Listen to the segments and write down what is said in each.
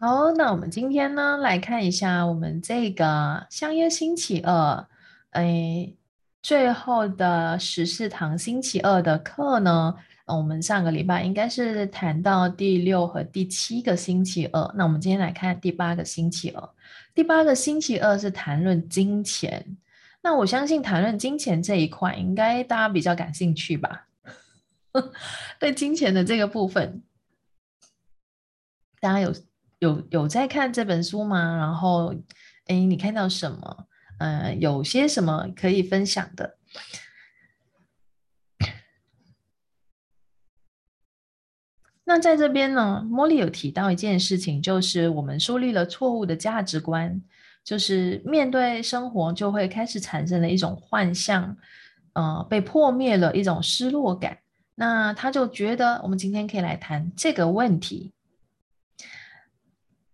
好，那我们今天呢，来看一下我们这个相约星期二，哎，最后的十四堂星期二的课呢，我们上个礼拜应该是谈到第六和第七个星期二，那我们今天来看第八个星期二。第八个星期二是谈论金钱，那我相信谈论金钱这一块，应该大家比较感兴趣吧？对金钱的这个部分，大家有？有有在看这本书吗？然后，哎，你看到什么？嗯，有些什么可以分享的？那在这边呢，茉莉有提到一件事情，就是我们树立了错误的价值观，就是面对生活就会开始产生了一种幻象，呃，被破灭了一种失落感。那他就觉得，我们今天可以来谈这个问题。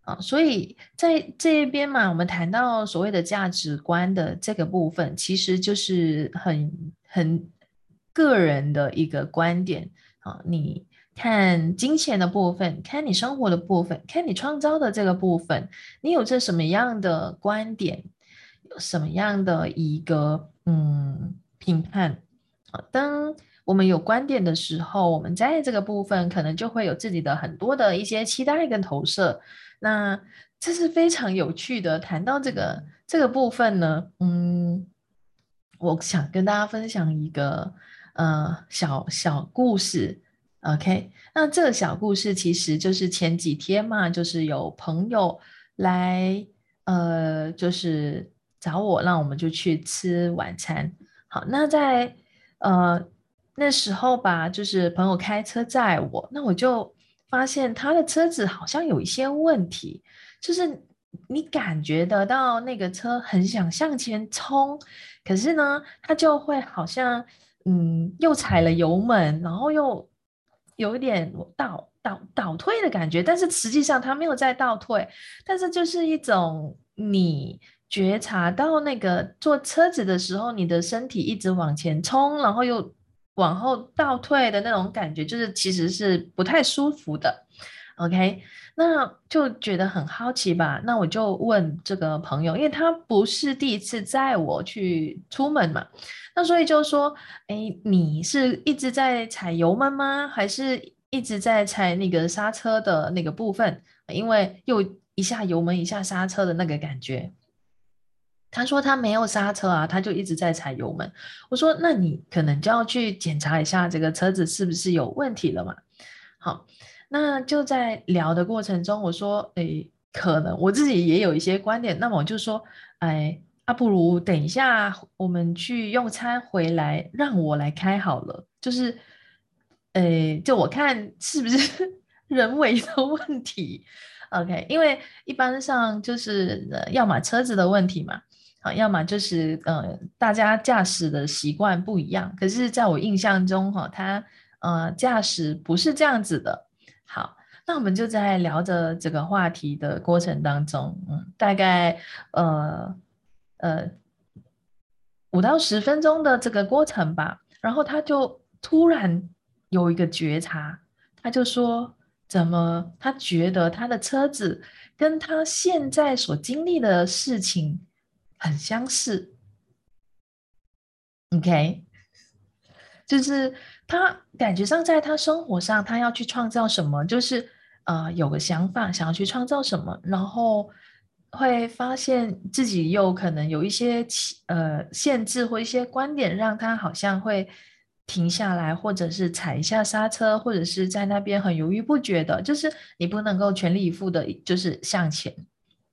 啊，所以在这一边嘛，我们谈到所谓的价值观的这个部分，其实就是很很个人的一个观点啊。你看金钱的部分，看你生活的部分，看你创造的这个部分，你有着什么样的观点，有什么样的一个嗯评判啊？当我们有观点的时候，我们在这个部分可能就会有自己的很多的一些期待跟投射。那这是非常有趣的。谈到这个这个部分呢，嗯，我想跟大家分享一个呃小小故事。OK，那这个小故事其实就是前几天嘛，就是有朋友来呃，就是找我，让我们就去吃晚餐。好，那在呃那时候吧，就是朋友开车载我，那我就。发现他的车子好像有一些问题，就是你感觉得到那个车很想向前冲，可是呢，他就会好像嗯，又踩了油门，然后又有一点倒倒倒退的感觉，但是实际上他没有在倒退，但是就是一种你觉察到那个坐车子的时候，你的身体一直往前冲，然后又。往后倒退的那种感觉，就是其实是不太舒服的。OK，那就觉得很好奇吧。那我就问这个朋友，因为他不是第一次载我去出门嘛，那所以就说，哎，你是一直在踩油门吗？还是一直在踩那个刹车的那个部分？因为又一下油门一下刹车的那个感觉。他说他没有刹车啊，他就一直在踩油门。我说那你可能就要去检查一下这个车子是不是有问题了嘛？好，那就在聊的过程中，我说诶，可能我自己也有一些观点。那么我就说，哎，啊，不如等一下我们去用餐回来，让我来开好了。就是，诶，就我看是不是 人为的问题？OK，因为一般上就是要么车子的问题嘛。啊，要么就是呃，大家驾驶的习惯不一样。可是，在我印象中，哈，他呃驾驶不是这样子的。好，那我们就在聊着这个话题的过程当中，嗯，大概呃呃五到十分钟的这个过程吧。然后他就突然有一个觉察，他就说：怎么他觉得他的车子跟他现在所经历的事情？很相似，OK，就是他感觉上在他生活上，他要去创造什么，就是呃有个想法，想要去创造什么，然后会发现自己又可能有一些呃限制或一些观点，让他好像会停下来，或者是踩一下刹车，或者是在那边很犹豫不决的，就是你不能够全力以赴的，就是向前，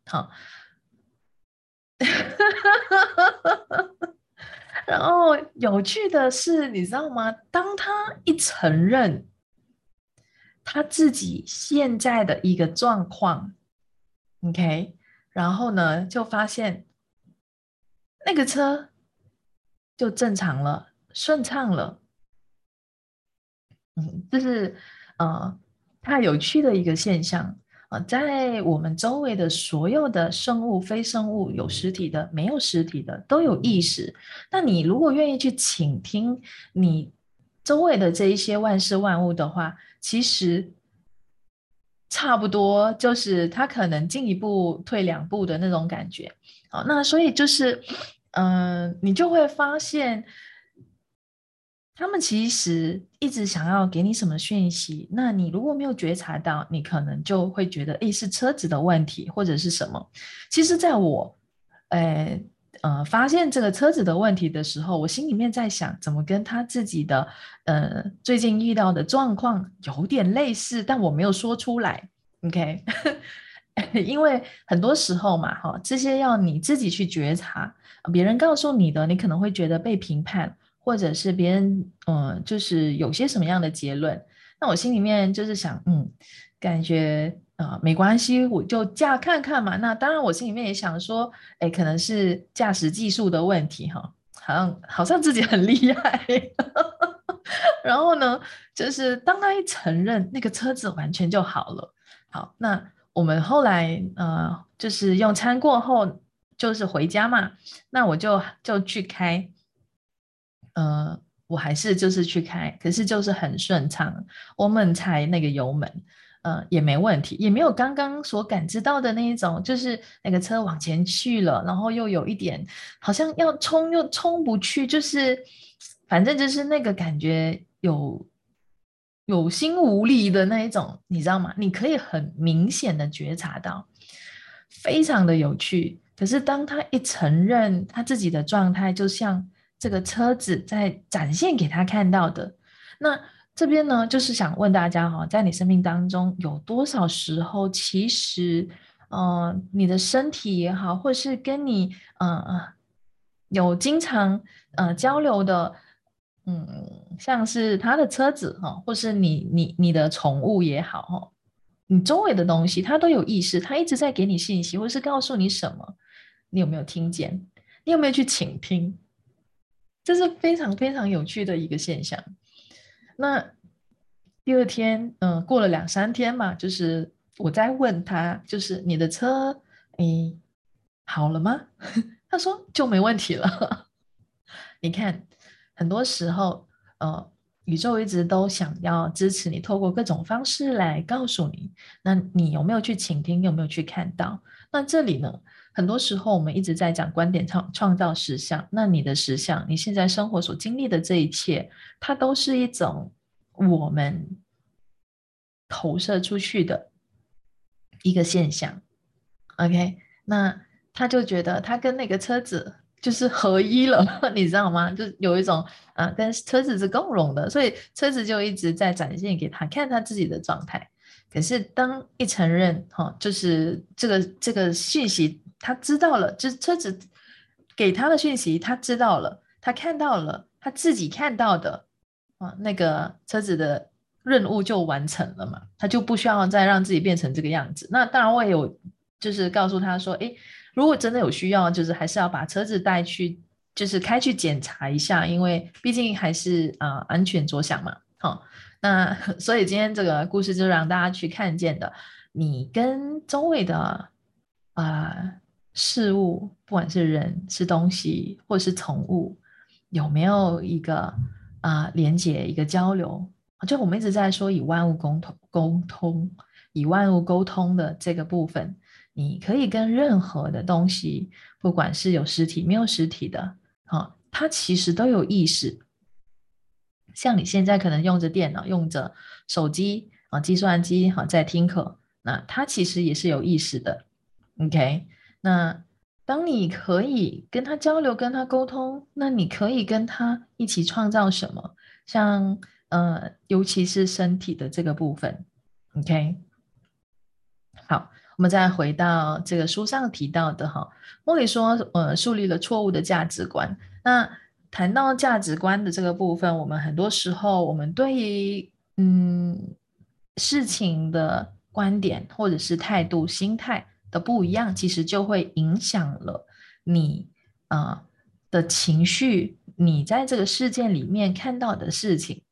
好。然后有趣的是，你知道吗？当他一承认他自己现在的一个状况，OK，然后呢，就发现那个车就正常了，顺畅了。嗯，这是呃，太有趣的一个现象。啊，在我们周围的所有的生物、非生物，有实体的、没有实体的，都有意识。那你如果愿意去倾听你周围的这一些万事万物的话，其实差不多就是他可能进一步退两步的那种感觉。好，那所以就是，嗯，你就会发现，他们其实一直想要给你什么讯息，那你如果没有觉察到，你可能就会觉得，诶，是车子的问题或者是什么。其实，在我，诶。呃，发现这个车子的问题的时候，我心里面在想，怎么跟他自己的呃最近遇到的状况有点类似，但我没有说出来。OK，因为很多时候嘛，哈，这些要你自己去觉察，别人告诉你的，你可能会觉得被评判，或者是别人嗯，就是有些什么样的结论，那我心里面就是想，嗯，感觉。啊，没关系，我就驾看看嘛。那当然，我心里面也想说，哎，可能是驾驶技术的问题哈，好像好像自己很厉害。然后呢，就是当他一承认，那个车子完全就好了。好，那我们后来呃，就是用餐过后，就是回家嘛。那我就就去开，呃，我还是就是去开，可是就是很顺畅，我们踩那个油门。嗯，也没问题，也没有刚刚所感知到的那一种，就是那个车往前去了，然后又有一点好像要冲又冲不去，就是反正就是那个感觉有有心无力的那一种，你知道吗？你可以很明显的觉察到，非常的有趣。可是当他一承认他自己的状态，就像这个车子在展现给他看到的，那。这边呢，就是想问大家哈，在你生命当中有多少时候，其实，嗯，你的身体也好，或是跟你，嗯嗯，有经常呃交流的，嗯，像是他的车子哈，或是你你你的宠物也好哈，你周围的东西，它都有意识，它一直在给你信息，或是告诉你什么，你有没有听见？你有没有去倾听？这是非常非常有趣的一个现象。那第二天，嗯，过了两三天嘛，就是我在问他，就是你的车，哎，好了吗？他说就没问题了。你看，很多时候，呃，宇宙一直都想要支持你，透过各种方式来告诉你。那你有没有去倾听？有没有去看到？那这里呢？很多时候我们一直在讲观点创创造实相，那你的实相，你现在生活所经历的这一切，它都是一种我们投射出去的一个现象。OK，那他就觉得他跟那个车子就是合一了，你知道吗？就有一种啊，跟车子是共融的，所以车子就一直在展现给他看他自己的状态。可是当一承认哈，就是这个这个信息。他知道了，就是车子给他的讯息，他知道了，他看到了，他自己看到的啊，那个车子的任务就完成了嘛，他就不需要再让自己变成这个样子。那当然，我也有就是告诉他说，诶，如果真的有需要，就是还是要把车子带去，就是开去检查一下，因为毕竟还是啊安全着想嘛。好，那 所以今天这个故事就让大家去看见的，你跟周围的啊。事物，不管是人、是东西，或是宠物，有没有一个啊连接、一个交流？就我们一直在说以万物沟通、沟通，以万物沟通的这个部分，你可以跟任何的东西，不管是有实体、没有实体的，哈，它其实都有意识。像你现在可能用着电脑、用着手机啊、计算机，哈，在听课，那它其实也是有意识的。OK。那当你可以跟他交流、跟他沟通，那你可以跟他一起创造什么？像呃，尤其是身体的这个部分，OK。好，我们再回到这个书上提到的哈，莫里说，呃，树立了错误的价值观。那谈到价值观的这个部分，我们很多时候，我们对于嗯事情的观点或者是态度、心态。的不一样，其实就会影响了你啊的情绪，你在这个事件里面看到的事情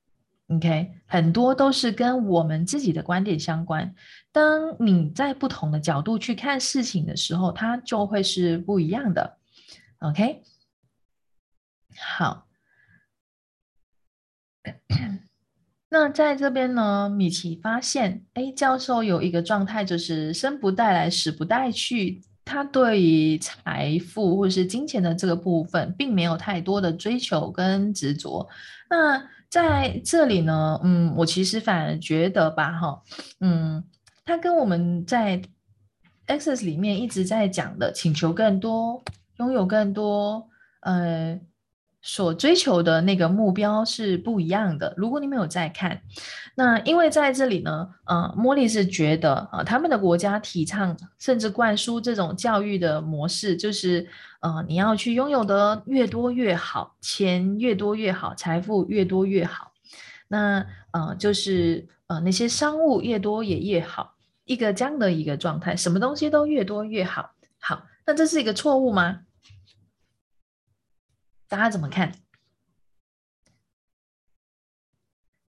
，OK，很多都是跟我们自己的观点相关。当你在不同的角度去看事情的时候，它就会是不一样的。OK，好。那在这边呢，米奇发现，哎，教授有一个状态，就是生不带来，死不带去。他对于财富或是金钱的这个部分，并没有太多的追求跟执着。那在这里呢，嗯，我其实反而觉得吧，哈，嗯，他跟我们在 Access 里面一直在讲的，请求更多，拥有更多，呃。所追求的那个目标是不一样的。如果你没有在看，那因为在这里呢，呃，茉莉是觉得啊，他们的国家提倡甚至灌输这种教育的模式，就是呃，你要去拥有的越多越好，钱越多越好，财富越多越好。那呃，就是呃，那些商务越多也越好，一个这样的一个状态，什么东西都越多越好。好，那这是一个错误吗？大家怎么看？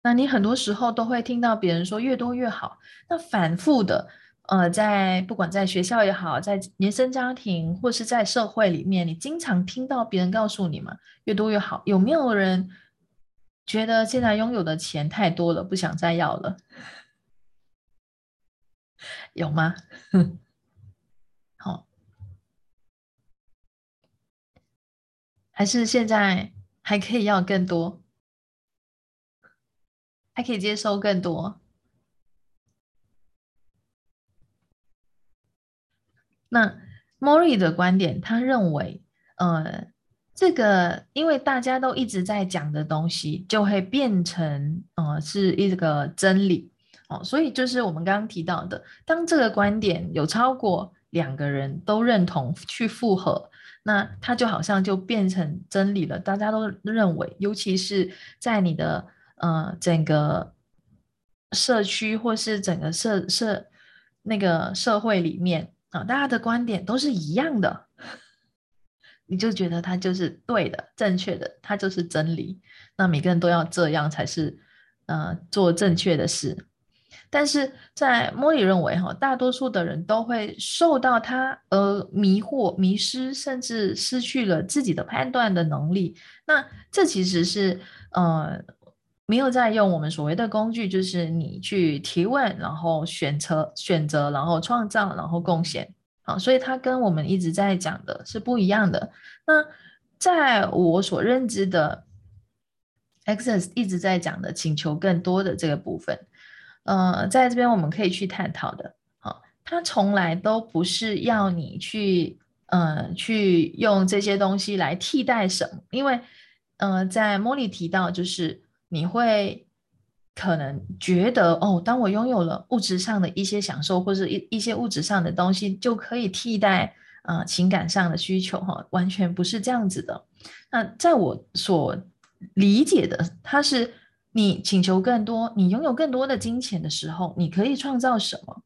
那你很多时候都会听到别人说越多越好。那反复的，呃，在不管在学校也好，在原生家庭或是在社会里面，你经常听到别人告诉你嘛，越多越好。有没有人觉得现在拥有的钱太多了，不想再要了？有吗？好。还是现在还可以要更多，还可以接受更多。那 Mori 的观点，他认为，呃，这个因为大家都一直在讲的东西，就会变成，呃，是一个真理哦。所以就是我们刚刚提到的，当这个观点有超过两个人都认同去复合。那它就好像就变成真理了，大家都认为，尤其是在你的呃整个社区或是整个社社那个社会里面啊，大家的观点都是一样的，你就觉得它就是对的、正确的，它就是真理。那每个人都要这样才是呃做正确的事。但是在莫里认为，哈，大多数的人都会受到他而迷惑、迷失，甚至失去了自己的判断的能力。那这其实是呃没有在用我们所谓的工具，就是你去提问，然后选择、选择，然后创造，然后贡献。好，所以它跟我们一直在讲的是不一样的。那在我所认知的，Access 一直在讲的请求更多的这个部分。呃，在这边我们可以去探讨的，好，他从来都不是要你去，呃，去用这些东西来替代什么，因为，呃，在莫莉提到，就是你会可能觉得，哦，当我拥有了物质上的一些享受，或者一一些物质上的东西，就可以替代，呃，情感上的需求，哈，完全不是这样子的。那在我所理解的，它是。你请求更多，你拥有更多的金钱的时候，你可以创造什么？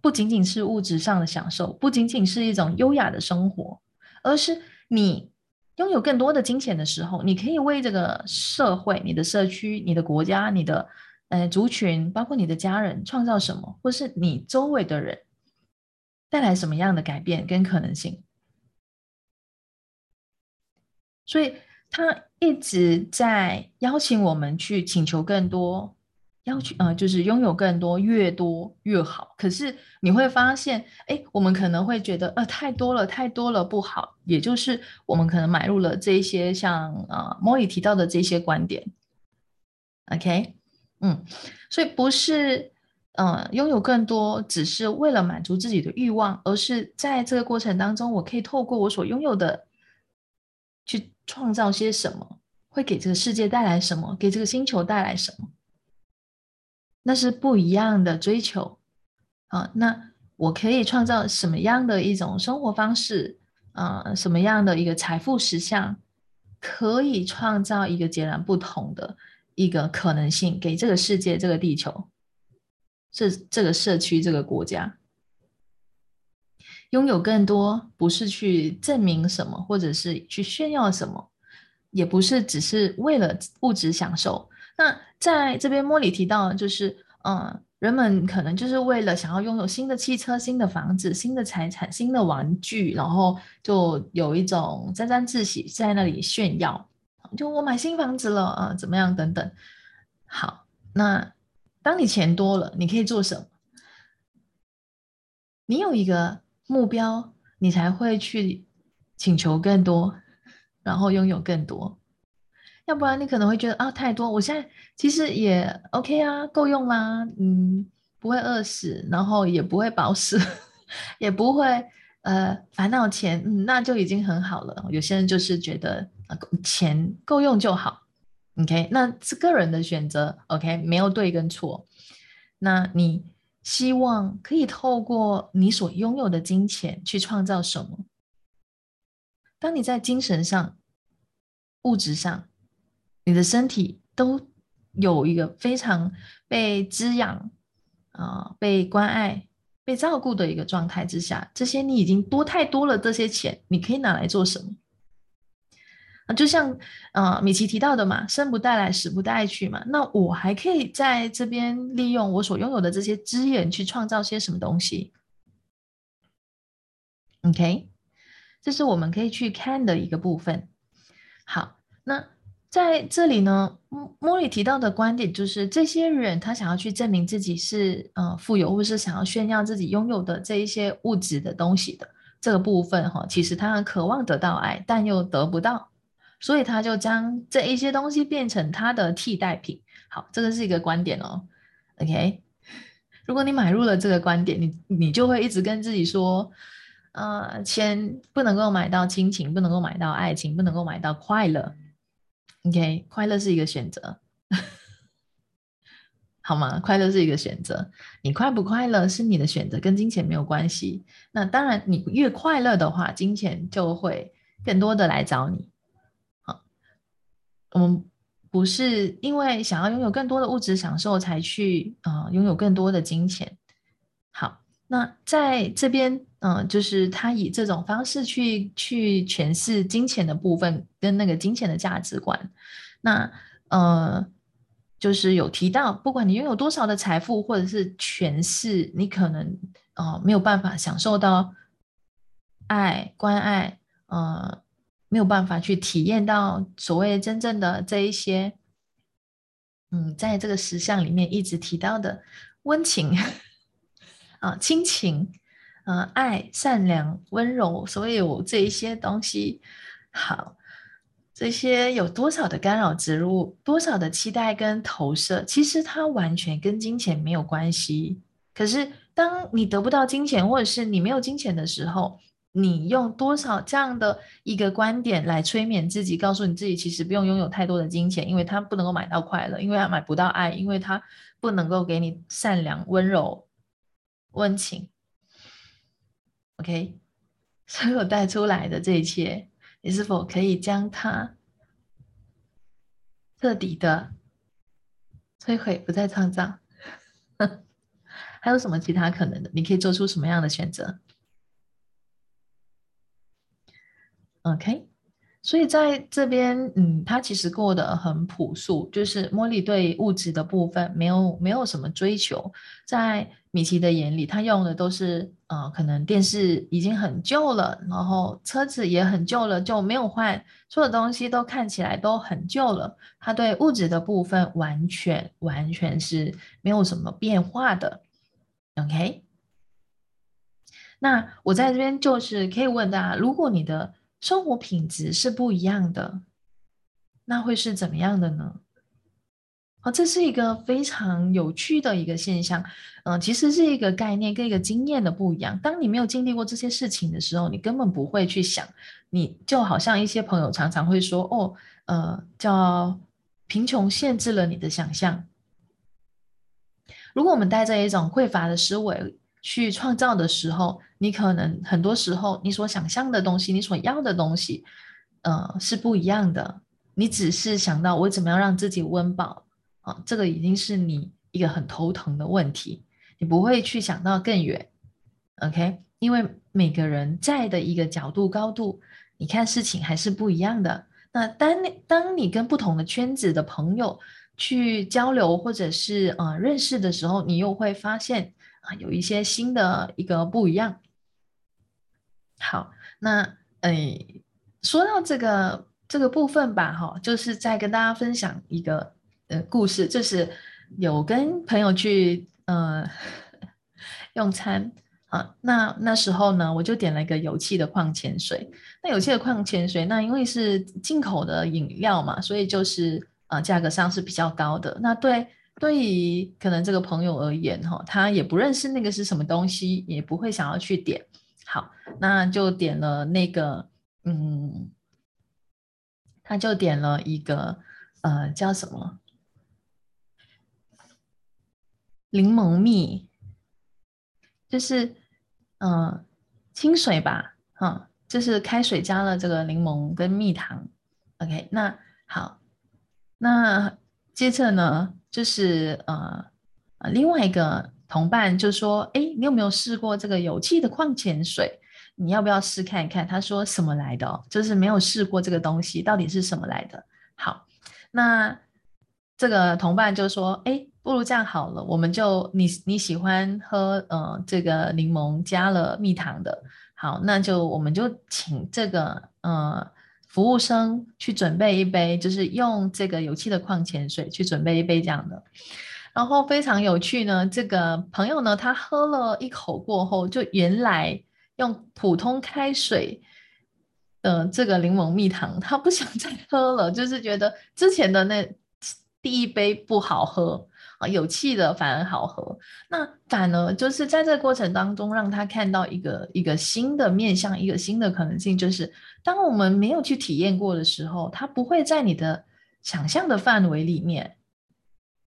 不仅仅是物质上的享受，不仅仅是一种优雅的生活，而是你拥有更多的金钱的时候，你可以为这个社会、你的社区、你的国家、你的呃族群，包括你的家人，创造什么，或是你周围的人带来什么样的改变跟可能性？所以。他一直在邀请我们去请求更多，要求呃，就是拥有更多，越多越好。可是你会发现，哎，我们可能会觉得，呃，太多了，太多了不好。也就是我们可能买入了这一些像呃莫里提到的这些观点。OK，嗯，所以不是呃拥有更多只是为了满足自己的欲望，而是在这个过程当中，我可以透过我所拥有的去。创造些什么，会给这个世界带来什么，给这个星球带来什么？那是不一样的追求啊。那我可以创造什么样的一种生活方式啊？什么样的一个财富实相，可以创造一个截然不同的一个可能性，给这个世界、这个地球、这这个社区、这个国家。拥有更多，不是去证明什么，或者是去炫耀什么，也不是只是为了物质享受。那在这边，莫里提到，就是，嗯，人们可能就是为了想要拥有新的汽车、新的房子、新的财产、新的玩具，然后就有一种沾沾自喜，在那里炫耀，就我买新房子了啊，怎么样等等。好，那当你钱多了，你可以做什么？你有一个目标，你才会去请求更多，然后拥有更多。要不然你可能会觉得啊，太多，我现在其实也 OK 啊，够用啦，嗯，不会饿死，然后也不会饱死，也不会呃烦恼钱，嗯，那就已经很好了。有些人就是觉得钱够用就好，OK，那是个人的选择，OK，没有对跟错。那你希望可以透过你所拥有的金钱去创造什么？当你在精神上、物质上。你的身体都有一个非常被滋养啊、被关爱、被照顾的一个状态之下，这些你已经多太多了。这些钱你可以拿来做什么？啊，就像呃米奇提到的嘛，生不带来，死不带去嘛。那我还可以在这边利用我所拥有的这些资源去创造些什么东西？OK，这是我们可以去看的一个部分。好，那。在这里呢，莫莫里提到的观点就是，这些人他想要去证明自己是呃富有，或是想要炫耀自己拥有的这一些物质的东西的这个部分哈，其实他很渴望得到爱，但又得不到，所以他就将这一些东西变成他的替代品。好，这个是一个观点哦。OK，如果你买入了这个观点，你你就会一直跟自己说，呃，钱不能够买到亲情，不能够买到爱情，不能够买到快乐。OK，快乐是一个选择，好吗？快乐是一个选择，你快不快乐是你的选择，跟金钱没有关系。那当然，你越快乐的话，金钱就会更多的来找你。我们不是因为想要拥有更多的物质享受才去啊拥有更多的金钱。好，那在这边。嗯，就是他以这种方式去去诠释金钱的部分跟那个金钱的价值观。那呃，就是有提到，不管你拥有多少的财富或者是权势，你可能呃没有办法享受到爱、关爱，呃，没有办法去体验到所谓真正的这一些，嗯，在这个实相里面一直提到的温情啊、亲情。嗯，爱、善良、温柔，所有这一些东西，好，这些有多少的干扰植入，多少的期待跟投射，其实它完全跟金钱没有关系。可是，当你得不到金钱，或者是你没有金钱的时候，你用多少这样的一个观点来催眠自己，告诉你自己，其实不用拥有太多的金钱，因为它不能够买到快乐，因为它买不到爱，因为它不能够给你善良、温柔、温情。OK，所有带出来的这一切，你是否可以将它彻底的摧毁，不再创造？还有什么其他可能的？你可以做出什么样的选择？OK。所以在这边，嗯，他其实过得很朴素，就是茉莉对物质的部分没有没有什么追求。在米奇的眼里，他用的都是，呃，可能电视已经很旧了，然后车子也很旧了，就没有换，所有东西都看起来都很旧了。他对物质的部分完全完全是没有什么变化的。OK，那我在这边就是可以问大家，如果你的生活品质是不一样的，那会是怎么样的呢？好，这是一个非常有趣的一个现象。嗯，其实是一个概念跟一个经验的不一样。当你没有经历过这些事情的时候，你根本不会去想。你就好像一些朋友常常会说：“哦，呃，叫贫穷限制了你的想象。”如果我们带着一种匮乏的思维，去创造的时候，你可能很多时候你所想象的东西，你所要的东西，呃，是不一样的。你只是想到我怎么样让自己温饱啊，这个已经是你一个很头疼的问题。你不会去想到更远，OK？因为每个人在的一个角度高度，你看事情还是不一样的。那当你当你跟不同的圈子的朋友去交流或者是呃认识的时候，你又会发现。啊，有一些新的一个不一样。好，那诶，说到这个这个部分吧，哈，就是再跟大家分享一个呃故事，就是有跟朋友去呃 用餐啊，那那时候呢，我就点了一个有气的矿泉水。那有气的矿泉水，那因为是进口的饮料嘛，所以就是呃价格上是比较高的。那对对于可能这个朋友而言哈，他也不认识那个是什么东西，也不会想要去点。好，那就点了那个嗯，他就点了一个呃叫什么？柠檬蜜，就是嗯清水吧，哈，就是开水加了这个柠檬跟蜜糖，OK，那好，那接着呢，就是呃另外一个同伴就说，哎，你有没有试过这个有气的矿泉水？你要不要试看一看？他说什么来的？就是没有试过这个东西，到底是什么来的？好，那这个同伴就说，哎。不如这样好了，我们就你你喜欢喝呃这个柠檬加了蜜糖的，好，那就我们就请这个呃服务生去准备一杯，就是用这个有气的矿泉水去准备一杯这样的。然后非常有趣呢，这个朋友呢，他喝了一口过后，就原来用普通开水的这个柠檬蜜糖，他不想再喝了，就是觉得之前的那第一杯不好喝。有气的反而好喝，那反而就是在这个过程当中，让他看到一个一个新的面向，一个新的可能性，就是当我们没有去体验过的时候，它不会在你的想象的范围里面。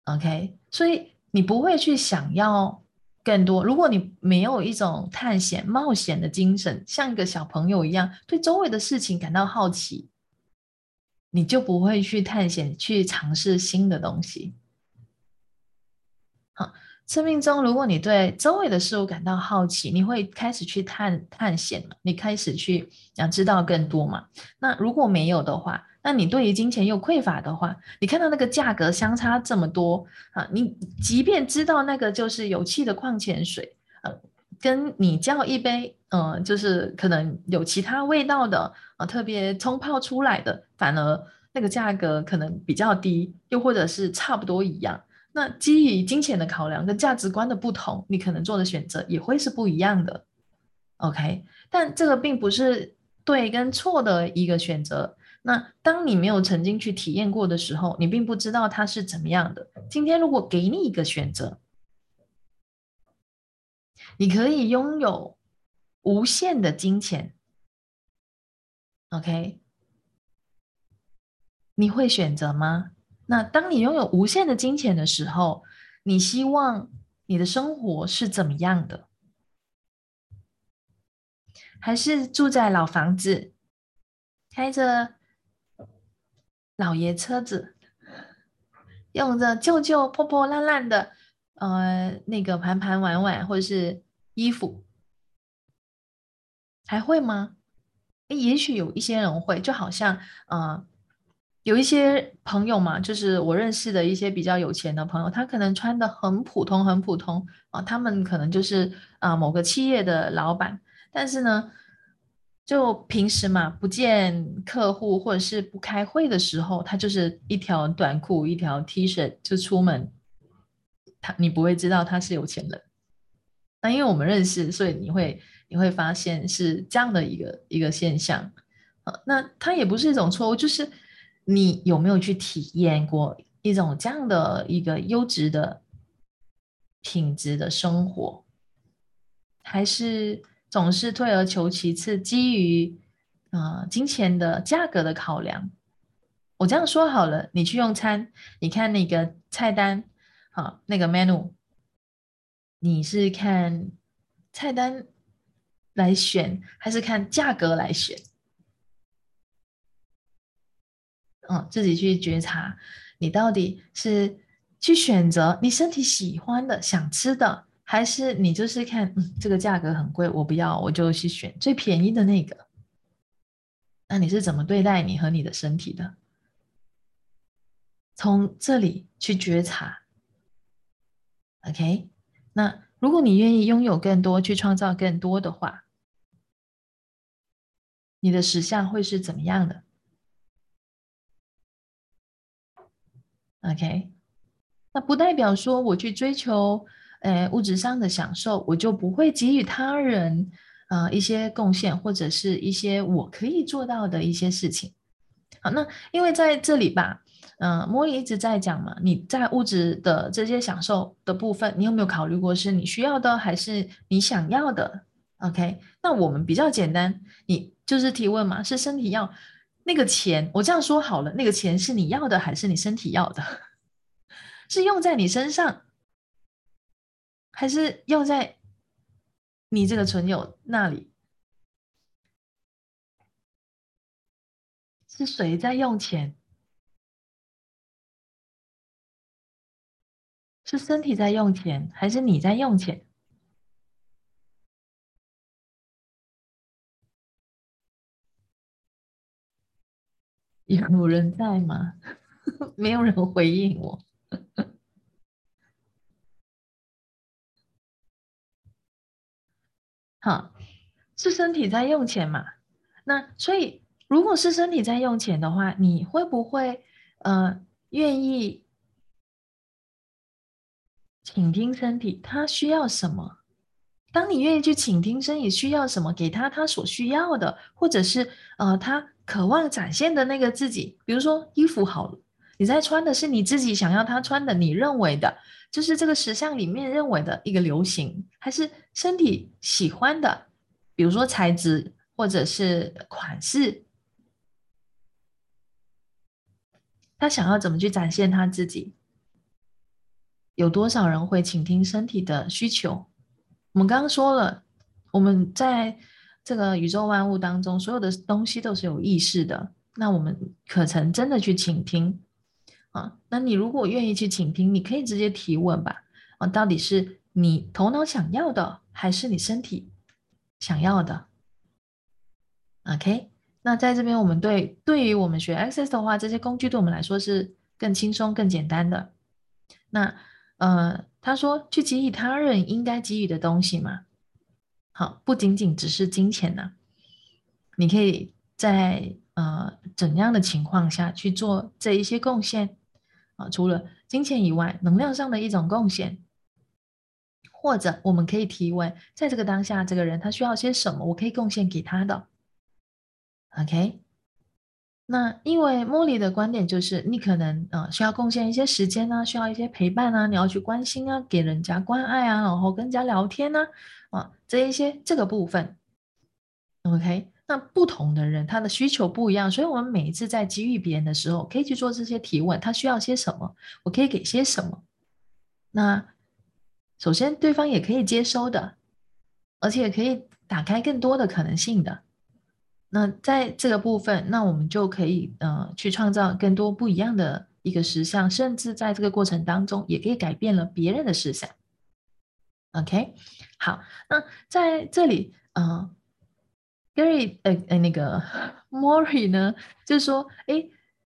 OK，所以你不会去想要更多。如果你没有一种探险、冒险的精神，像一个小朋友一样，对周围的事情感到好奇，你就不会去探险、去尝试新的东西。生命中，如果你对周围的事物感到好奇，你会开始去探探险嘛？你开始去想知道更多嘛？那如果没有的话，那你对于金钱又匮乏的话，你看到那个价格相差这么多啊，你即便知道那个就是有气的矿泉水，呃，跟你叫一杯，呃，就是可能有其他味道的啊，特别冲泡出来的，反而那个价格可能比较低，又或者是差不多一样。那基于金钱的考量跟价值观的不同，你可能做的选择也会是不一样的。OK，但这个并不是对跟错的一个选择。那当你没有曾经去体验过的时候，你并不知道它是怎么样的。今天如果给你一个选择，你可以拥有无限的金钱，OK，你会选择吗？那当你拥有无限的金钱的时候，你希望你的生活是怎么样的？还是住在老房子，开着老爷车子，用着旧旧破破烂烂的呃那个盘盘碗碗或者是衣服，还会吗？也许有一些人会，就好像呃。有一些朋友嘛，就是我认识的一些比较有钱的朋友，他可能穿的很普通，很普通啊。他们可能就是啊某个企业的老板，但是呢，就平时嘛不见客户或者是不开会的时候，他就是一条短裤，一条 T 恤就出门。他你不会知道他是有钱人，那因为我们认识，所以你会你会发现是这样的一个一个现象啊。那他也不是一种错误，就是。你有没有去体验过一种这样的一个优质的品质的生活，还是总是退而求其次，基于啊金钱的价格的考量？我这样说好了，你去用餐，你看那个菜单，好，那个 menu，你是看菜单来选，还是看价格来选？嗯，自己去觉察，你到底是去选择你身体喜欢的、想吃的，还是你就是看，嗯，这个价格很贵，我不要，我就去选最便宜的那个。那你是怎么对待你和你的身体的？从这里去觉察，OK？那如果你愿意拥有更多，去创造更多的话，你的实相会是怎么样的？OK，那不代表说我去追求，呃，物质上的享受，我就不会给予他人，呃，一些贡献或者是一些我可以做到的一些事情。好，那因为在这里吧，嗯，莫莉一直在讲嘛，你在物质的这些享受的部分，你有没有考虑过是你需要的还是你想要的？OK，那我们比较简单，你就是提问嘛，是身体要那个钱，我这样说好了，那个钱是你要的还是你身体要的？是用在你身上，还是用在你这个存友那里？是谁在用钱？是身体在用钱，还是你在用钱？有人在吗？没有人回应我。好，是身体在用钱嘛？那所以，如果是身体在用钱的话，你会不会呃愿意倾听身体？他需要什么？当你愿意去倾听身体需要什么，给他他所需要的，或者是呃他渴望展现的那个自己，比如说衣服好了。你在穿的是你自己想要他穿的，你认为的，就是这个时尚里面认为的一个流行，还是身体喜欢的，比如说材质或者是款式，他想要怎么去展现他自己？有多少人会倾听身体的需求？我们刚刚说了，我们在这个宇宙万物当中，所有的东西都是有意识的，那我们可曾真的去倾听？啊，那你如果愿意去倾听，你可以直接提问吧。啊，到底是你头脑想要的，还是你身体想要的？OK，那在这边，我们对对于我们学 Access 的话，这些工具对我们来说是更轻松、更简单的。那呃，他说去给予他人应该给予的东西嘛，好，不仅仅只是金钱呐，你可以在呃怎样的情况下去做这一些贡献？啊，除了金钱以外，能量上的一种贡献，或者我们可以提问，在这个当下，这个人他需要些什么，我可以贡献给他的。OK，那因为茉莉的观点就是，你可能啊需要贡献一些时间呢，需要一些陪伴啊，你要去关心啊，给人家关爱啊，然后跟人家聊天呢，啊这一些这个部分，OK。那不同的人，他的需求不一样，所以我们每一次在给予别人的时候，可以去做这些提问：他需要些什么？我可以给些什么？那首先，对方也可以接收的，而且可以打开更多的可能性的。那在这个部分，那我们就可以呃去创造更多不一样的一个实相，甚至在这个过程当中，也可以改变了别人的思想。OK，好，那在这里，嗯。Gary，呃呃，那个 Mori 呢，就是说，哎，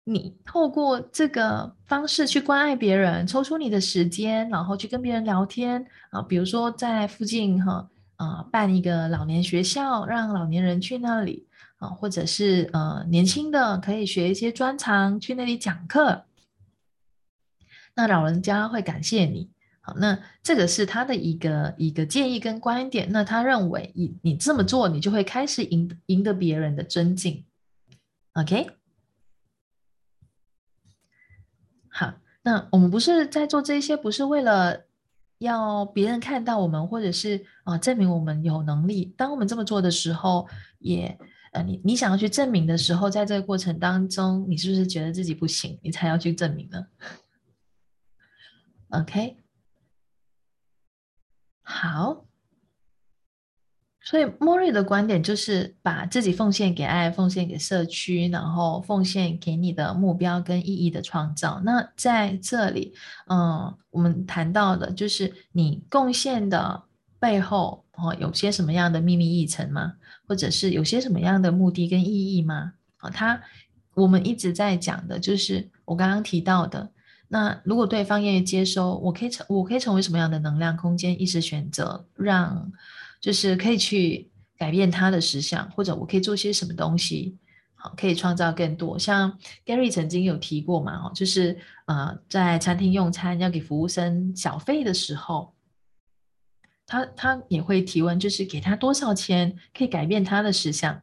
你透过这个方式去关爱别人，抽出你的时间，然后去跟别人聊天啊，比如说在附近哈啊办一个老年学校，让老年人去那里啊，或者是呃年轻的可以学一些专长，去那里讲课，那老人家会感谢你。好，那这个是他的一个一个建议跟观点。那他认为，你你这么做，你就会开始赢赢得别人的尊敬。OK，好，那我们不是在做这些，不是为了要别人看到我们，或者是啊证明我们有能力。当我们这么做的时候，也呃，你你想要去证明的时候，在这个过程当中，你是不是觉得自己不行，你才要去证明呢？OK。好，所以莫瑞的观点就是把自己奉献给爱，奉献给社区，然后奉献给你的目标跟意义的创造。那在这里，嗯，我们谈到的就是你贡献的背后，哦，有些什么样的秘密议程吗？或者是有些什么样的目的跟意义吗？啊，他我们一直在讲的就是我刚刚提到的。那如果对方愿意接收，我可以成，我可以成为什么样的能量空间意识选择，让就是可以去改变他的实相，或者我可以做些什么东西，好，可以创造更多。像 Gary 曾经有提过嘛，哦，就是呃，在餐厅用餐要给服务生小费的时候，他他也会提问，就是给他多少钱可以改变他的事项。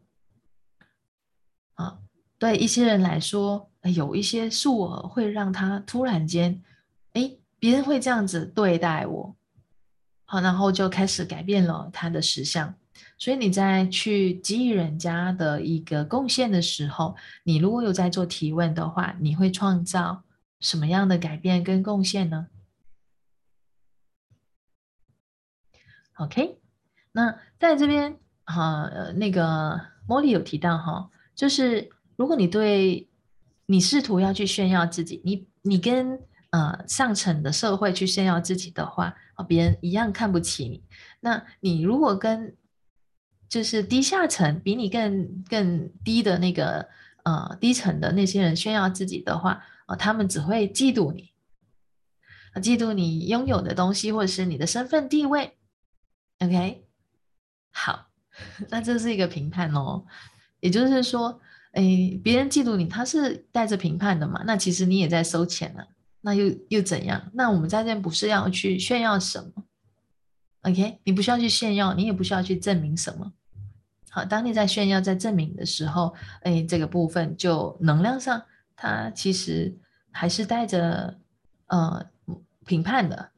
啊，对一些人来说，有一些数额会让他突然间，哎，别人会这样子对待我，好，然后就开始改变了他的实相。所以你在去给予人家的一个贡献的时候，你如果有在做提问的话，你会创造什么样的改变跟贡献呢？OK，那在这边哈，那个茉莉有提到哈，就是如果你对你试图要去炫耀自己，你你跟呃上层的社会去炫耀自己的话，啊，别人一样看不起你。那你如果跟就是低下层比你更更低的那个呃低层的那些人炫耀自己的话，呃，他们只会嫉妒你，嫉妒你拥有的东西或者是你的身份地位。OK，好，那这是一个评判哦，也就是说，诶，别人嫉妒你，他是带着评判的嘛？那其实你也在收钱了，那又又怎样？那我们在这不是要去炫耀什么？OK，你不需要去炫耀，你也不需要去证明什么。好，当你在炫耀、在证明的时候，哎，这个部分就能量上，它其实还是带着呃评判的。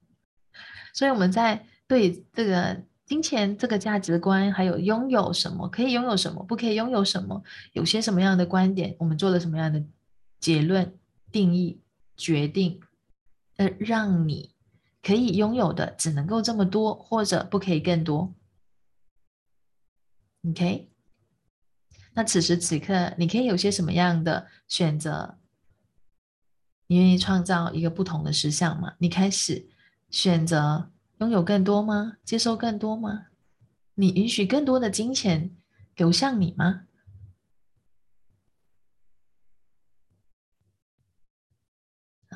所以我们在对这个金钱这个价值观，还有拥有什么可以拥有什么，不可以拥有什么，有些什么样的观点，我们做了什么样的结论、定义、决定，呃，让你可以拥有的只能够这么多，或者不可以更多。OK，那此时此刻你可以有些什么样的选择？你愿意创造一个不同的实相吗？你开始选择拥有更多吗？接受更多吗？你允许更多的金钱流向你吗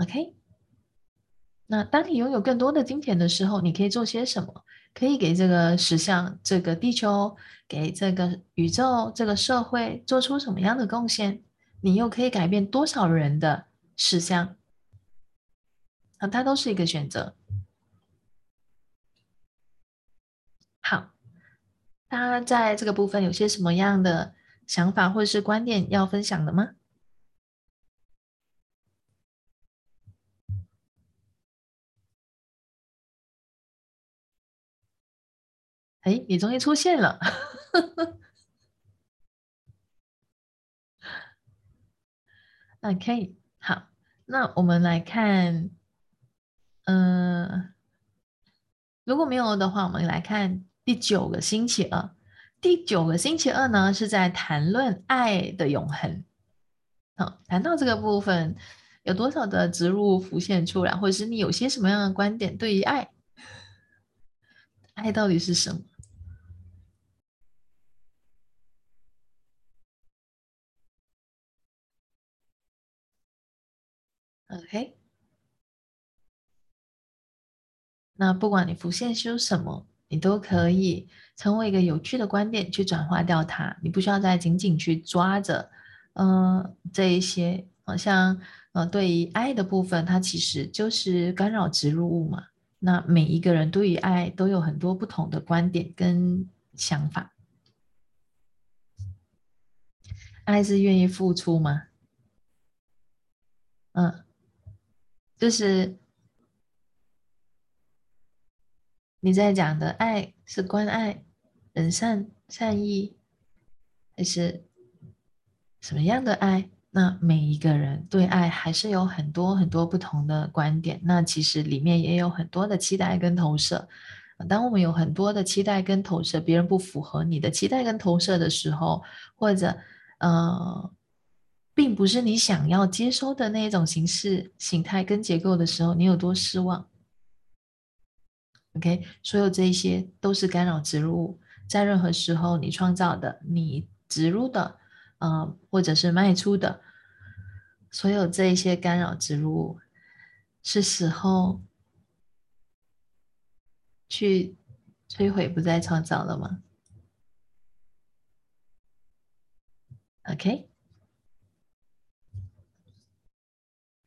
？OK，那当你拥有更多的金钱的时候，你可以做些什么？可以给这个实相、这个地球、给这个宇宙、这个社会做出什么样的贡献？你又可以改变多少人的实相？啊，它都是一个选择。好，他在这个部分有些什么样的想法或者是观点要分享的吗？哎，你终于出现了。OK，好，那我们来看，嗯，如果没有的话，我们来看第九个星期二。第九个星期二呢，是在谈论爱的永恒。好，谈到这个部分，有多少的植入浮现出来，或者是你有些什么样的观点对于爱？爱到底是什么？OK，那不管你浮现出什么，你都可以成为一个有趣的观点去转化掉它。你不需要再紧紧去抓着，嗯，这一些，好像，呃，对于爱的部分，它其实就是干扰植入物嘛。那每一个人对于爱都有很多不同的观点跟想法。爱是愿意付出吗？嗯。就是你在讲的爱是关爱、人善、善意，还是什么样的爱？那每一个人对爱还是有很多很多不同的观点。那其实里面也有很多的期待跟投射。当我们有很多的期待跟投射，别人不符合你的期待跟投射的时候，或者呃。并不是你想要接收的那一种形式、形态跟结构的时候，你有多失望？OK，所有这一些都是干扰植入物，在任何时候你创造的、你植入的，呃，或者是卖出的，所有这一些干扰植入物，是时候去摧毁，不再创造了吗？OK，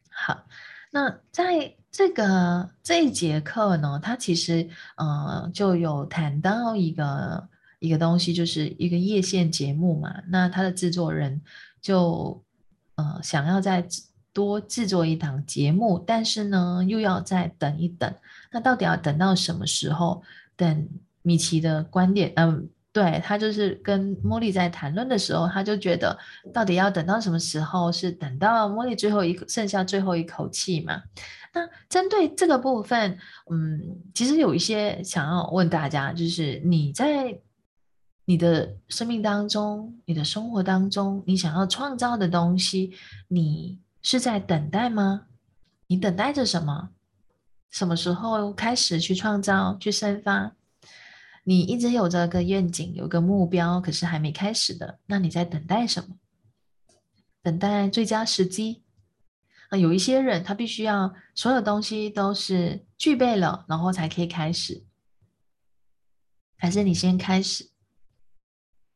好，那在这个这一节课呢，它其实呃就有谈到一个一个东西，就是一个夜线节目嘛。那它的制作人就呃想要再多制作一档节目，但是呢又要再等一等。那到底要等到什么时候？等米奇的观点，嗯。对他就是跟茉莉在谈论的时候，他就觉得到底要等到什么时候？是等到茉莉最后一剩下最后一口气嘛？那针对这个部分，嗯，其实有一些想要问大家，就是你在你的生命当中、你的生活当中，你想要创造的东西，你是在等待吗？你等待着什么？什么时候开始去创造、去生发？你一直有这个愿景，有个目标，可是还没开始的，那你在等待什么？等待最佳时机啊！有一些人他必须要所有东西都是具备了，然后才可以开始，还是你先开始，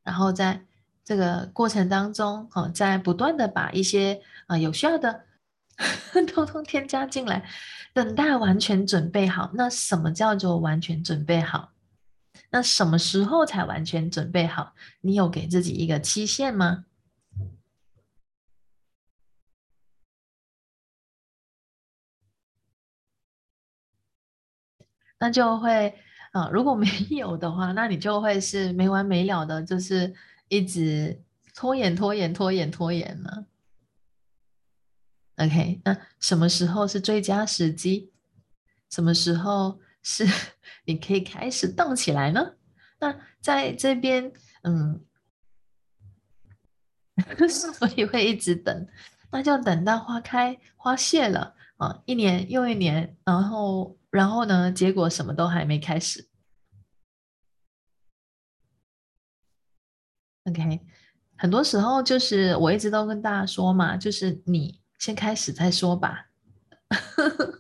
然后在这个过程当中，哦，在不断的把一些啊有需要的 通通添加进来，等待完全准备好。那什么叫做完全准备好？那什么时候才完全准备好？你有给自己一个期限吗？那就会啊，如果没 有的话，那你就会是没完没了的，就是一直拖延、拖延、拖延、拖延了。OK，那什么时候是最佳时机？什么时候？是，你可以开始动起来呢。那在这边，嗯，所以会一直等，那就等到花开花谢了啊，一年又一年，然后，然后呢，结果什么都还没开始。OK，很多时候就是我一直都跟大家说嘛，就是你先开始再说吧。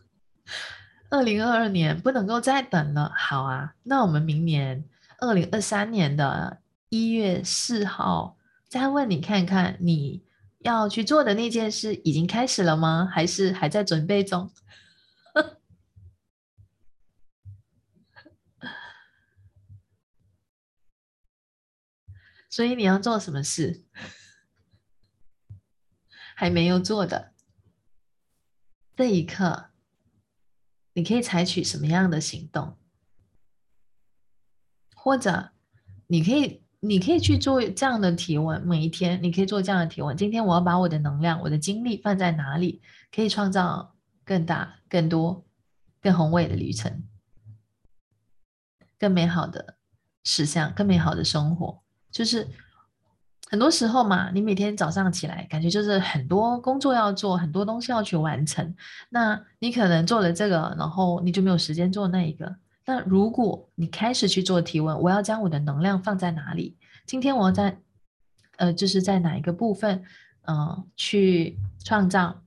二零二二年不能够再等了，好啊，那我们明年二零二三年的一月四号再问你看看，你要去做的那件事已经开始了吗？还是还在准备中？所以你要做什么事？还没有做的这一刻。你可以采取什么样的行动？或者你可以，你可以去做这样的提问。每一天，你可以做这样的提问：今天我要把我的能量、我的精力放在哪里，可以创造更大、更多、更宏伟的旅程，更美好的实相，更美好的生活，就是。很多时候嘛，你每天早上起来，感觉就是很多工作要做，很多东西要去完成。那你可能做了这个，然后你就没有时间做那一个。那如果你开始去做提问，我要将我的能量放在哪里？今天我要在，呃，就是在哪一个部分，嗯，去创造，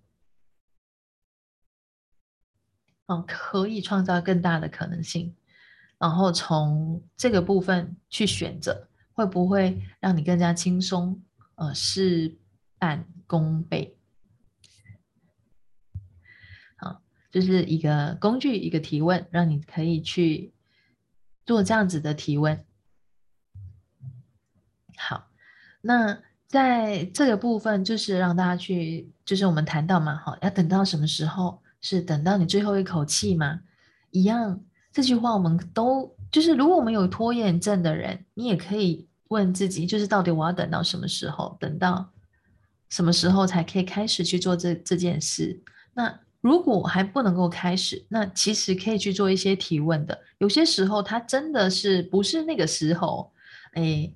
嗯，可以创造更大的可能性，然后从这个部分去选择。会不会让你更加轻松？呃，事半功倍。好，就是一个工具，一个提问，让你可以去做这样子的提问。好，那在这个部分，就是让大家去，就是我们谈到嘛，哈，要等到什么时候？是等到你最后一口气吗？一样，这句话我们都就是，如果我们有拖延症的人，你也可以。问自己，就是到底我要等到什么时候？等到什么时候才可以开始去做这这件事？那如果还不能够开始，那其实可以去做一些提问的。有些时候，它真的是不是那个时候？哎，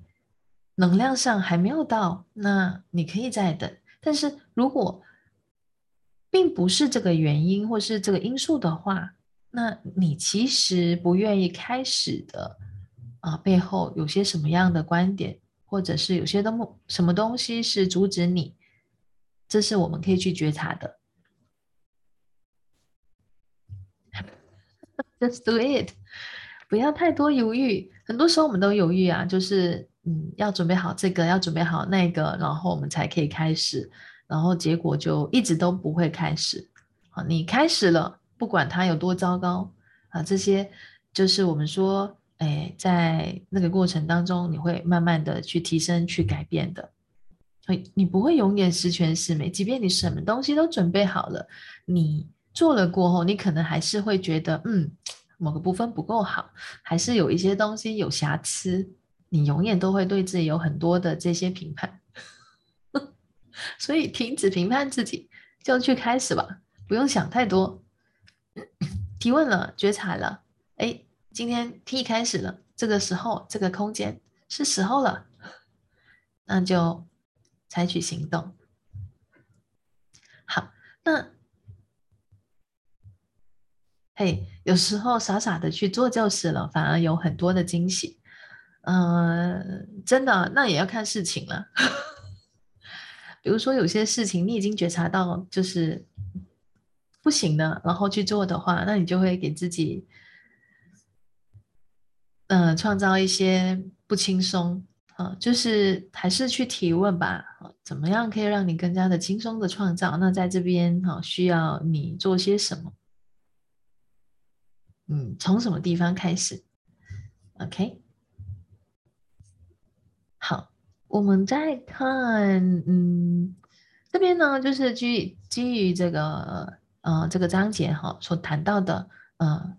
能量上还没有到，那你可以再等。但是如果并不是这个原因或是这个因素的话，那你其实不愿意开始的。啊，背后有些什么样的观点，或者是有些东什么东西是阻止你？这是我们可以去觉察的。Just do it，不要太多犹豫。很多时候我们都犹豫啊，就是嗯，要准备好这个，要准备好那个，然后我们才可以开始，然后结果就一直都不会开始。好，你开始了，不管它有多糟糕啊，这些就是我们说，哎，在那个过程当中，你会慢慢的去提升、去改变的。你你不会永远十全十美，即便你什么东西都准备好了，你做了过后，你可能还是会觉得，嗯，某个部分不够好，还是有一些东西有瑕疵。你永远都会对自己有很多的这些评判，所以停止评判自己，就去开始吧，不用想太多。提问了，觉察了，哎，今天 T 开始了，这个时候，这个空间是时候了，那就采取行动。好，那嘿，有时候傻傻的去做就是了，反而有很多的惊喜。嗯，真的，那也要看事情了。比如说，有些事情你已经觉察到就是不行的，然后去做的话，那你就会给自己，嗯，创造一些不轻松啊。就是还是去提问吧，怎么样可以让你更加的轻松的创造？那在这边哈，需要你做些什么？嗯，从什么地方开始？OK。好，我们再看，嗯，这边呢，就是基基于这个，呃，这个章节哈所谈到的，呃，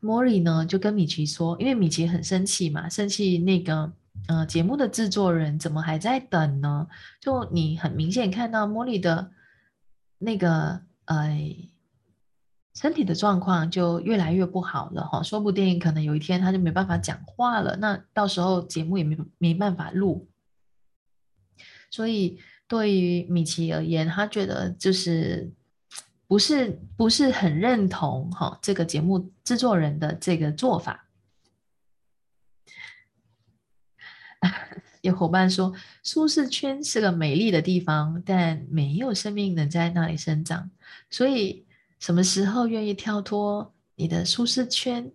莫莉呢就跟米奇说，因为米奇很生气嘛，生气那个，呃，节目的制作人怎么还在等呢？就你很明显看到莫莉的那个，呃。身体的状况就越来越不好了哈，说不定可能有一天他就没办法讲话了，那到时候节目也没没办法录。所以对于米奇而言，他觉得就是不是不是很认同哈这个节目制作人的这个做法。有伙伴说，舒适圈是个美丽的地方，但没有生命能在那里生长，所以。什么时候愿意跳脱你的舒适圈，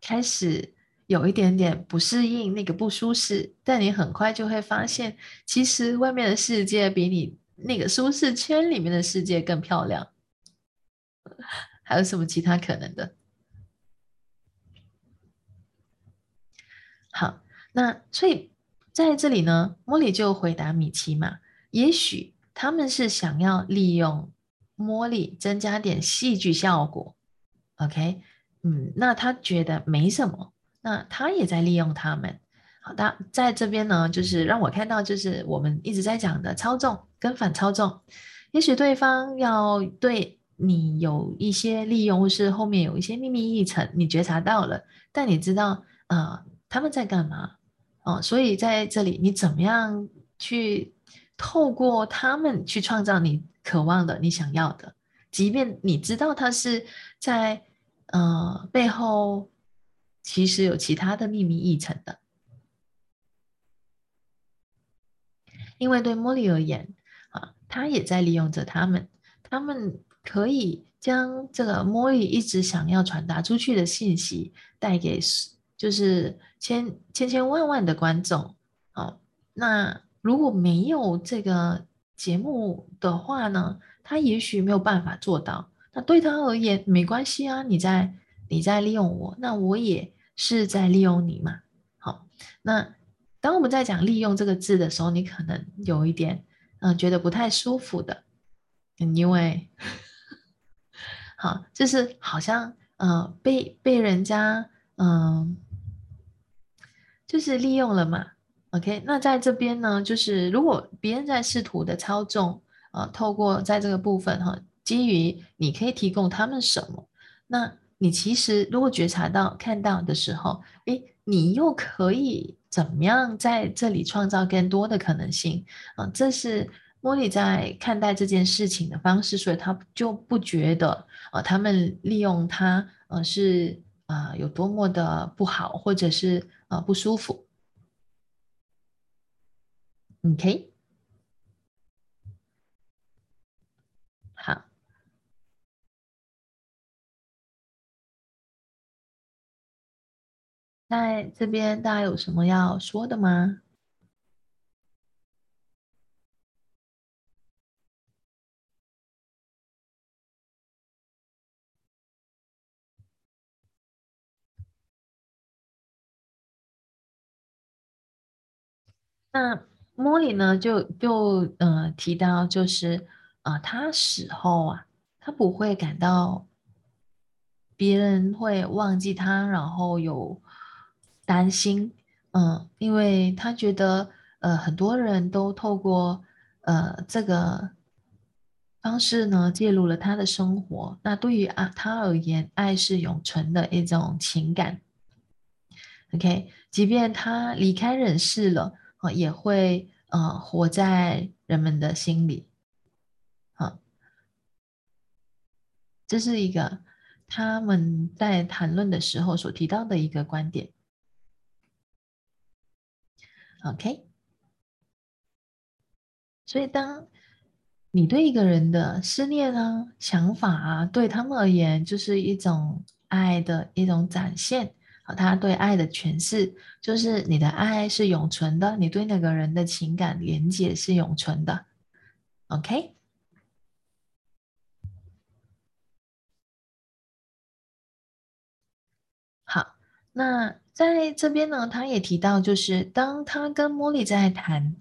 开始有一点点不适应那个不舒适，但你很快就会发现，其实外面的世界比你那个舒适圈里面的世界更漂亮。还有什么其他可能的？好，那所以在这里呢，莫莉就回答米奇嘛，也许他们是想要利用。茉莉增加点戏剧效果，OK，嗯，那他觉得没什么，那他也在利用他们。好的，在这边呢，就是让我看到，就是我们一直在讲的操纵跟反操纵。也许对方要对你有一些利用，或是后面有一些秘密议程，你觉察到了，但你知道，呃，他们在干嘛？哦，所以在这里，你怎么样去透过他们去创造你？渴望的，你想要的，即便你知道他是在呃背后，其实有其他的秘密议程的。因为对茉莉而言，啊，他也在利用着他们，他们可以将这个茉莉一直想要传达出去的信息带给就是千千千万万的观众。哦，那如果没有这个。节目的话呢，他也许没有办法做到。那对他而言没关系啊，你在你在利用我，那我也是在利用你嘛。好，那当我们在讲“利用”这个字的时候，你可能有一点嗯觉得不太舒服的，因为 好就是好像嗯被被人家嗯就是利用了嘛。OK，那在这边呢，就是如果别人在试图的操纵，呃，透过在这个部分哈，基于你可以提供他们什么，那你其实如果觉察到看到的时候，诶，你又可以怎么样在这里创造更多的可能性啊？这是莫莉在看待这件事情的方式，所以她就不觉得啊，他们利用他呃是啊有多么的不好，或者是呃不舒服。OK，好，在这边大家有什么要说的吗？那莫里呢，就就呃提到，就是啊，他死后啊，他不会感到别人会忘记他，然后有担心，嗯，因为他觉得呃很多人都透过呃这个方式呢介入了他的生活，那对于啊他而言，爱是永存的一种情感。OK，即便他离开人世了。啊，也会呃活在人们的心里，啊，这是一个他们在谈论的时候所提到的一个观点。OK，所以当你对一个人的思念啊、想法啊，对他们而言就是一种爱的一种展现。他对爱的诠释就是你的爱是永存的，你对那个人的情感连接是永存的。OK，那在这边呢，他也提到，就是当他跟茉莉在谈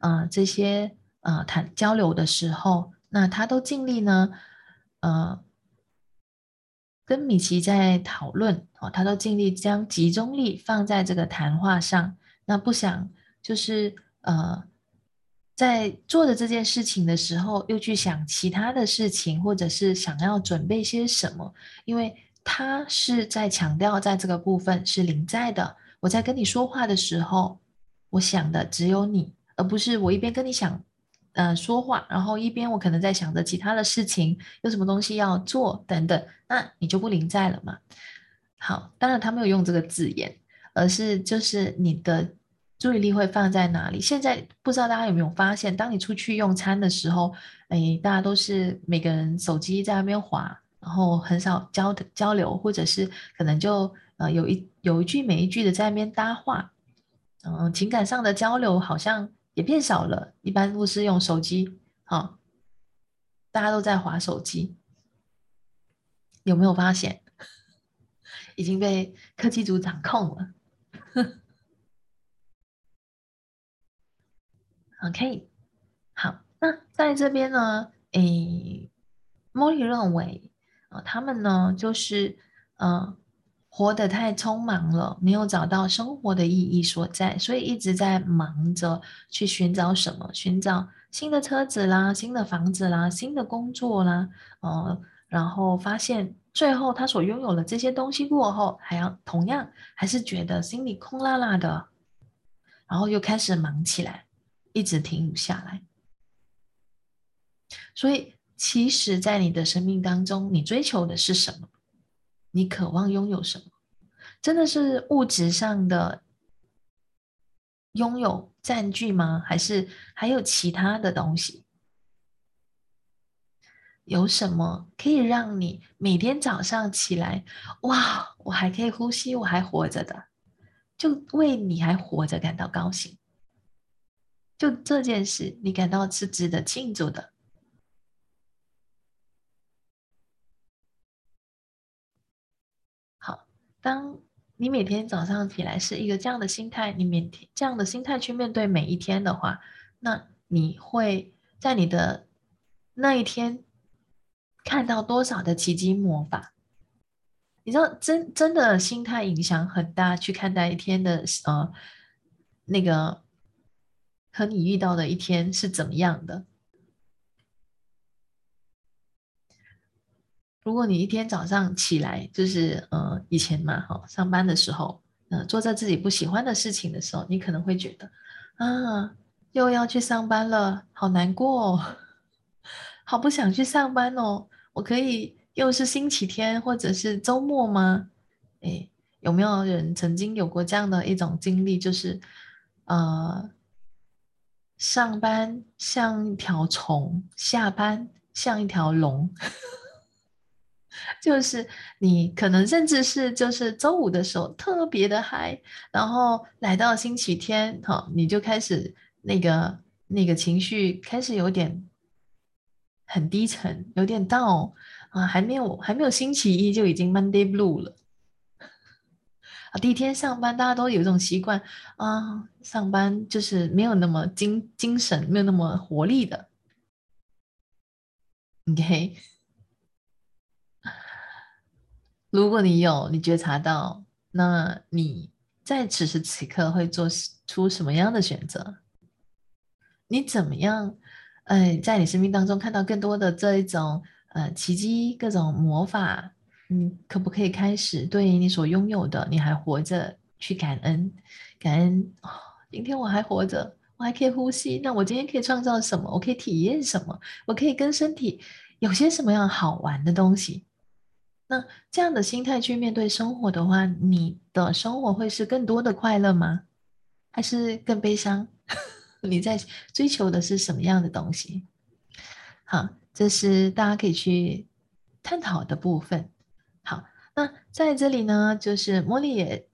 啊这些啊谈交流的时候，那他都尽力呢，呃。跟米奇在讨论哦，他都尽力将集中力放在这个谈话上，那不想就是呃，在做的这件事情的时候，又去想其他的事情，或者是想要准备些什么，因为他是在强调在这个部分是临在的。我在跟你说话的时候，我想的只有你，而不是我一边跟你想。呃，说话，然后一边我可能在想着其他的事情，有什么东西要做等等，那你就不临在了嘛。好，当然他没有用这个字眼，而是就是你的注意力会放在哪里。现在不知道大家有没有发现，当你出去用餐的时候，哎，大家都是每个人手机在那边滑，然后很少交的交流，或者是可能就呃有一有一句没一句的在那边搭话，嗯，情感上的交流好像。也变少了，一般都是用手机，哈，大家都在划手机，有没有发现 已经被科技组掌控了？OK，好，那在这边呢，诶，莫莉认为他们呢就是，嗯。活得太匆忙了，没有找到生活的意义所在，所以一直在忙着去寻找什么，寻找新的车子啦、新的房子啦、新的工作啦，呃，然后发现最后他所拥有的这些东西过后，还要同样还是觉得心里空落落的，然后又开始忙起来，一直停不下来。所以，其实，在你的生命当中，你追求的是什么？你渴望拥有什么？真的是物质上的拥有占据吗？还是还有其他的东西？有什么可以让你每天早上起来，哇，我还可以呼吸，我还活着的，就为你还活着感到高兴？就这件事，你感到是值得庆祝的？当你每天早上起来是一个这样的心态，你每天这样的心态去面对每一天的话，那你会在你的那一天看到多少的奇迹魔法？你知道，真真的心态影响很大，去看待一天的呃那个和你遇到的一天是怎么样的。如果你一天早上起来，就是呃以前嘛，哈，上班的时候，嗯，做在自己不喜欢的事情的时候，你可能会觉得啊，又要去上班了，好难过，哦，好不想去上班哦。我可以又是星期天或者是周末吗？哎，有没有人曾经有过这样的一种经历，就是呃，上班像一条虫，下班像一条龙。就是你可能甚至是就是周五的时候特别的嗨，然后来到星期天，哈，你就开始那个那个情绪开始有点很低沉，有点 down 啊，还没有还没有星期一就已经 Monday Blue 了啊，第一天上班大家都有一种习惯啊，上班就是没有那么精精神，没有那么活力的，OK。如果你有你觉察到，那你在此时此刻会做出什么样的选择？你怎么样？呃，在你生命当中看到更多的这一种呃奇迹、各种魔法，你可不可以开始对你所拥有的，你还活着去感恩？感恩哦，今天我还活着，我还可以呼吸。那我今天可以创造什么？我可以体验什么？我可以跟身体有些什么样好玩的东西？那这样的心态去面对生活的话，你的生活会是更多的快乐吗？还是更悲伤？你在追求的是什么样的东西？好，这是大家可以去探讨的部分。好，那在这里呢，就是茉莉也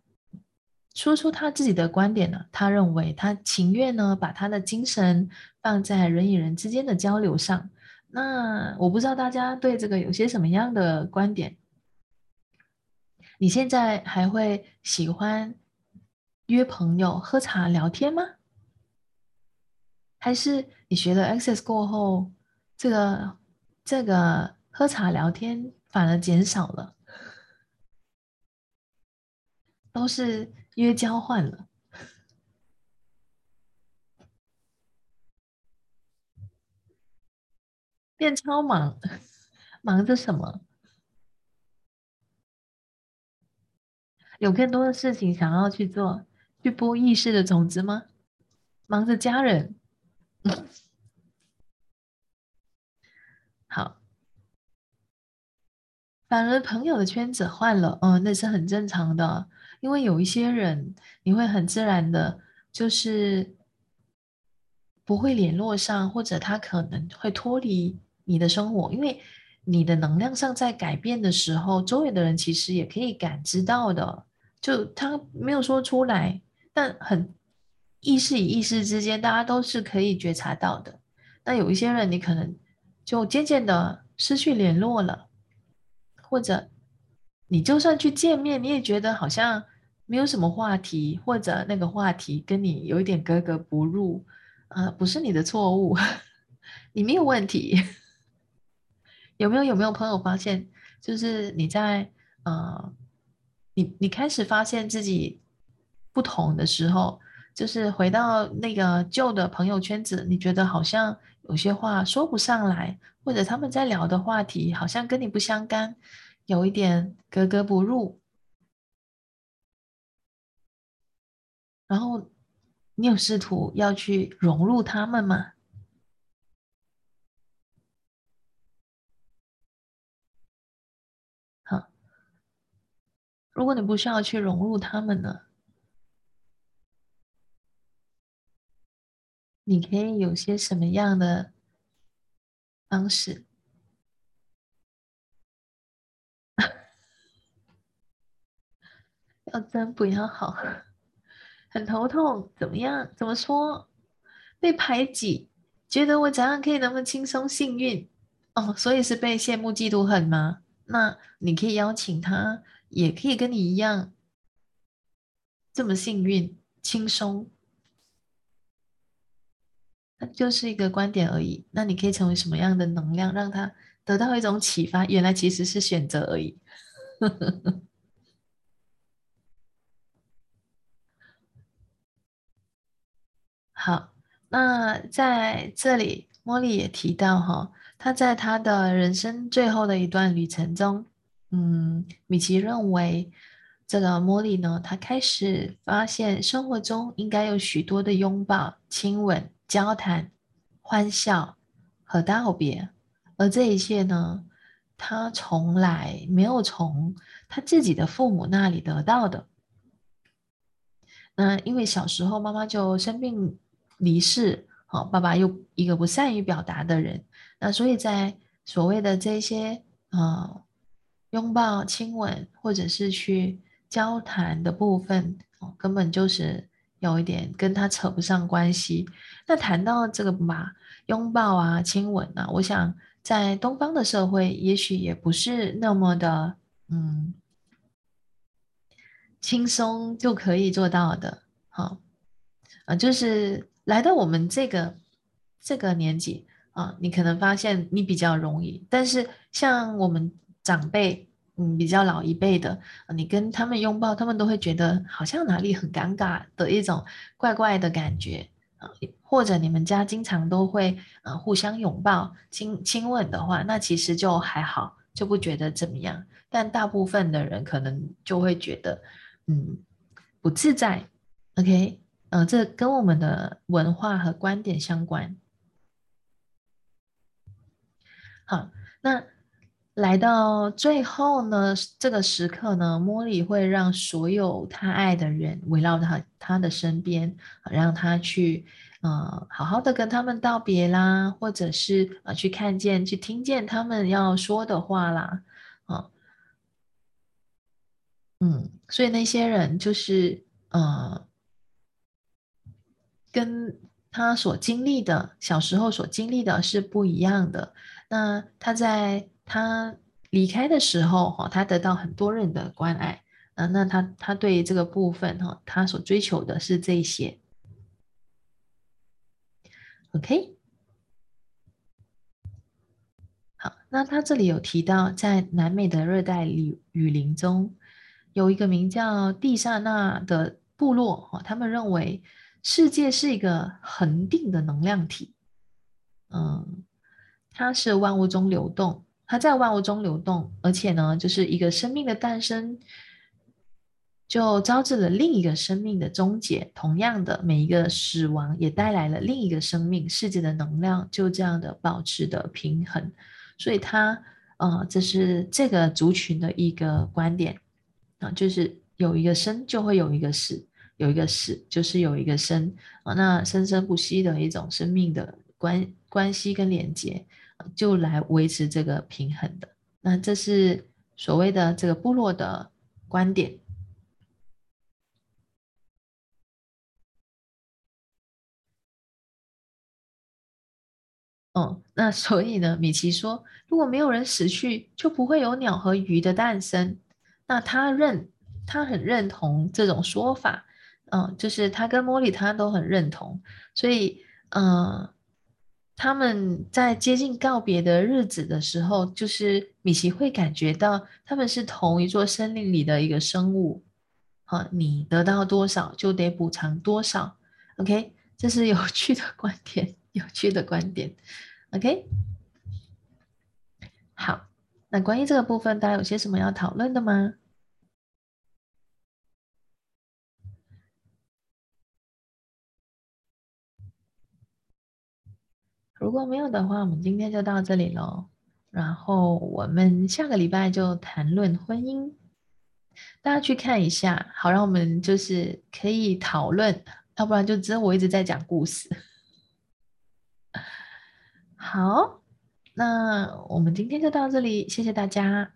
说出他自己的观点了。他认为他情愿呢，把他的精神放在人与人之间的交流上。那我不知道大家对这个有些什么样的观点？你现在还会喜欢约朋友喝茶聊天吗？还是你学了 Access 过后，这个这个喝茶聊天反而减少了，都是约交换了，变超忙，忙着什么？有更多的事情想要去做，去播意识的种子吗？忙着家人，好，反而朋友的圈子换了，嗯，那是很正常的，因为有一些人，你会很自然的，就是不会联络上，或者他可能会脱离你的生活，因为你的能量上在改变的时候，周围的人其实也可以感知到的。就他没有说出来，但很意识与意识之间，大家都是可以觉察到的。那有一些人，你可能就渐渐的失去联络了，或者你就算去见面，你也觉得好像没有什么话题，或者那个话题跟你有一点格格不入。呃，不是你的错误，你没有问题。有没有有没有朋友发现，就是你在呃。你你开始发现自己不同的时候，就是回到那个旧的朋友圈子，你觉得好像有些话说不上来，或者他们在聊的话题好像跟你不相干，有一点格格不入。然后你有试图要去融入他们吗？如果你不需要去融入他们呢？你可以有些什么样的方式？要真不要好，很头痛。怎么样？怎么说？被排挤，觉得我怎样可以那么轻松幸运？哦，所以是被羡慕、嫉妒、恨吗？那你可以邀请他。也可以跟你一样这么幸运、轻松，那就是一个观点而已。那你可以成为什么样的能量，让他得到一种启发？原来其实是选择而已。好，那在这里，茉莉也提到哈，他在他的人生最后的一段旅程中。嗯，米奇认为，这个茉莉呢，她开始发现生活中应该有许多的拥抱、亲吻、交谈、欢笑和道别，而这一切呢，她从来没有从她自己的父母那里得到的。那因为小时候妈妈就生病离世，好，爸爸又一个不善于表达的人，那所以在所谓的这些，呃。拥抱、亲吻，或者是去交谈的部分，哦，根本就是有一点跟他扯不上关系。那谈到这个嘛，拥抱啊、亲吻啊，我想在东方的社会，也许也不是那么的，嗯，轻松就可以做到的。好，啊，就是来到我们这个这个年纪啊，你可能发现你比较容易，但是像我们。长辈，嗯，比较老一辈的，你跟他们拥抱，他们都会觉得好像哪里很尴尬的一种怪怪的感觉啊。或者你们家经常都会呃互相拥抱、亲亲吻的话，那其实就还好，就不觉得怎么样。但大部分的人可能就会觉得，嗯，不自在。OK，呃，这跟我们的文化和观点相关。好，那。来到最后呢，这个时刻呢，茉莉会让所有他爱的人围绕他他的身边，让他去呃好好的跟他们道别啦，或者是呃去看见、去听见他们要说的话啦，啊，嗯，所以那些人就是呃跟他所经历的小时候所经历的是不一样的。那他在。他离开的时候，哈，他得到很多人的关爱，啊，那他他对这个部分，哈，他所追求的是这些，OK，好，那他这里有提到，在南美的热带雨雨林中，有一个名叫蒂萨纳的部落，哈，他们认为世界是一个恒定的能量体，嗯，它是万物中流动。它在万物中流动，而且呢，就是一个生命的诞生，就招致了另一个生命的终结。同样的，每一个死亡也带来了另一个生命。世界的能量就这样的保持的平衡。所以，它，呃，这是这个族群的一个观点啊，就是有一个生就会有一个死，有一个死就是有一个生啊，那生生不息的一种生命的关关系跟连接。就来维持这个平衡的，那这是所谓的这个部落的观点。哦，那所以呢，米奇说，如果没有人死去，就不会有鸟和鱼的诞生。那他认，他很认同这种说法，嗯，就是他跟茉莉他都很认同，所以，嗯。他们在接近告别的日子的时候，就是米奇会感觉到他们是同一座森林里的一个生物。好，你得到多少就得补偿多少。OK，这是有趣的观点，有趣的观点。OK，好，那关于这个部分，大家有些什么要讨论的吗？如果没有的话，我们今天就到这里喽。然后我们下个礼拜就谈论婚姻，大家去看一下，好让我们就是可以讨论，要不然就只有我一直在讲故事。好，那我们今天就到这里，谢谢大家。